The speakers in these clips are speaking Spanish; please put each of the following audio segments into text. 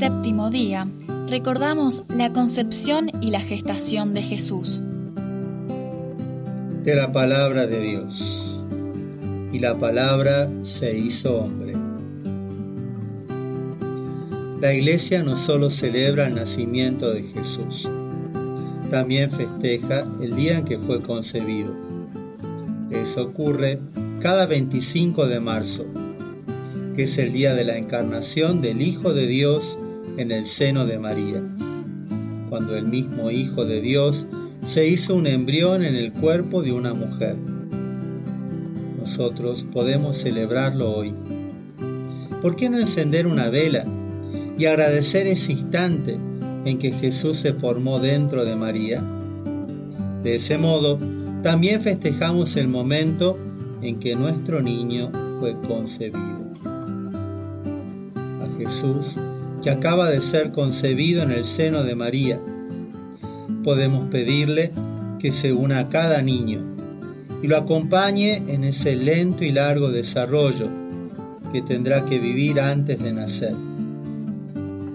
séptimo día, recordamos la concepción y la gestación de Jesús. De la palabra de Dios. Y la palabra se hizo hombre. La iglesia no solo celebra el nacimiento de Jesús, también festeja el día en que fue concebido. Eso ocurre cada 25 de marzo, que es el día de la encarnación del Hijo de Dios en el seno de María, cuando el mismo Hijo de Dios se hizo un embrión en el cuerpo de una mujer. Nosotros podemos celebrarlo hoy. ¿Por qué no encender una vela y agradecer ese instante en que Jesús se formó dentro de María? De ese modo, también festejamos el momento en que nuestro niño fue concebido. A Jesús, que acaba de ser concebido en el seno de María, podemos pedirle que se una a cada niño y lo acompañe en ese lento y largo desarrollo que tendrá que vivir antes de nacer.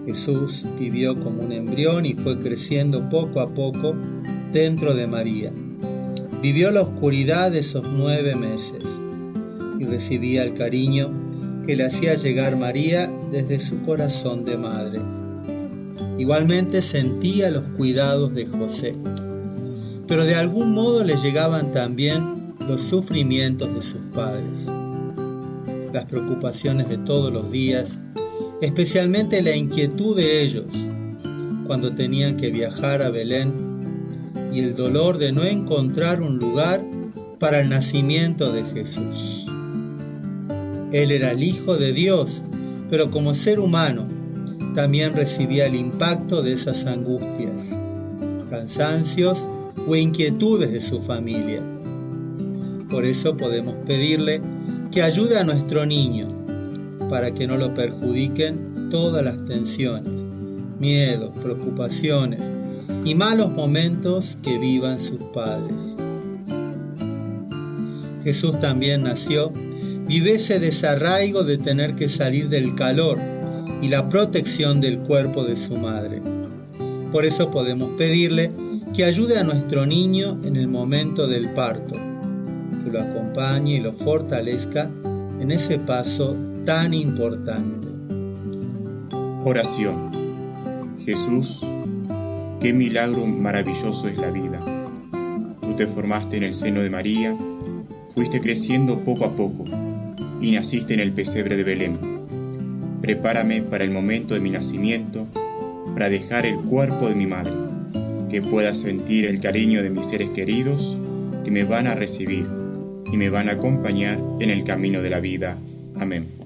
Jesús vivió como un embrión y fue creciendo poco a poco dentro de María. Vivió la oscuridad de esos nueve meses y recibía el cariño que le hacía llegar María desde su corazón de madre. Igualmente sentía los cuidados de José, pero de algún modo le llegaban también los sufrimientos de sus padres, las preocupaciones de todos los días, especialmente la inquietud de ellos cuando tenían que viajar a Belén y el dolor de no encontrar un lugar para el nacimiento de Jesús. Él era el Hijo de Dios, pero como ser humano también recibía el impacto de esas angustias, cansancios o inquietudes de su familia. Por eso podemos pedirle que ayude a nuestro niño para que no lo perjudiquen todas las tensiones, miedos, preocupaciones y malos momentos que vivan sus padres. Jesús también nació, vive ese desarraigo de tener que salir del calor y la protección del cuerpo de su madre. Por eso podemos pedirle que ayude a nuestro niño en el momento del parto, que lo acompañe y lo fortalezca en ese paso tan importante. Oración. Jesús, qué milagro maravilloso es la vida. Tú te formaste en el seno de María, fuiste creciendo poco a poco y naciste en el pesebre de Belén. Prepárame para el momento de mi nacimiento, para dejar el cuerpo de mi madre, que pueda sentir el cariño de mis seres queridos que me van a recibir y me van a acompañar en el camino de la vida. Amén.